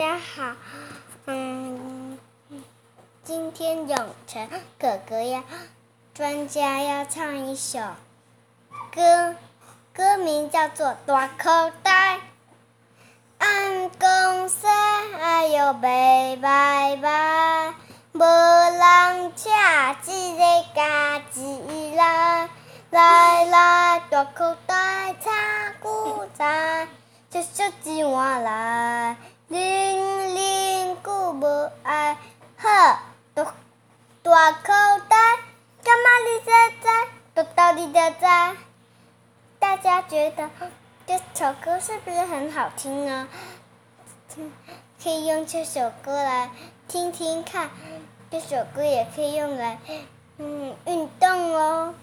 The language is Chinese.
大家好，嗯，今天永成哥哥呀，专家要唱一首歌，歌名叫做《大口袋》。俺公司哎呦拜拜拜，无人请一个家己来，来来大口袋插古仔，小小一碗来。爱好，大大口袋，干嘛你在在？多到你的在。大家觉得这首歌是不是很好听呢？可以用这首歌来听听看，这首歌也可以用来嗯运动哦。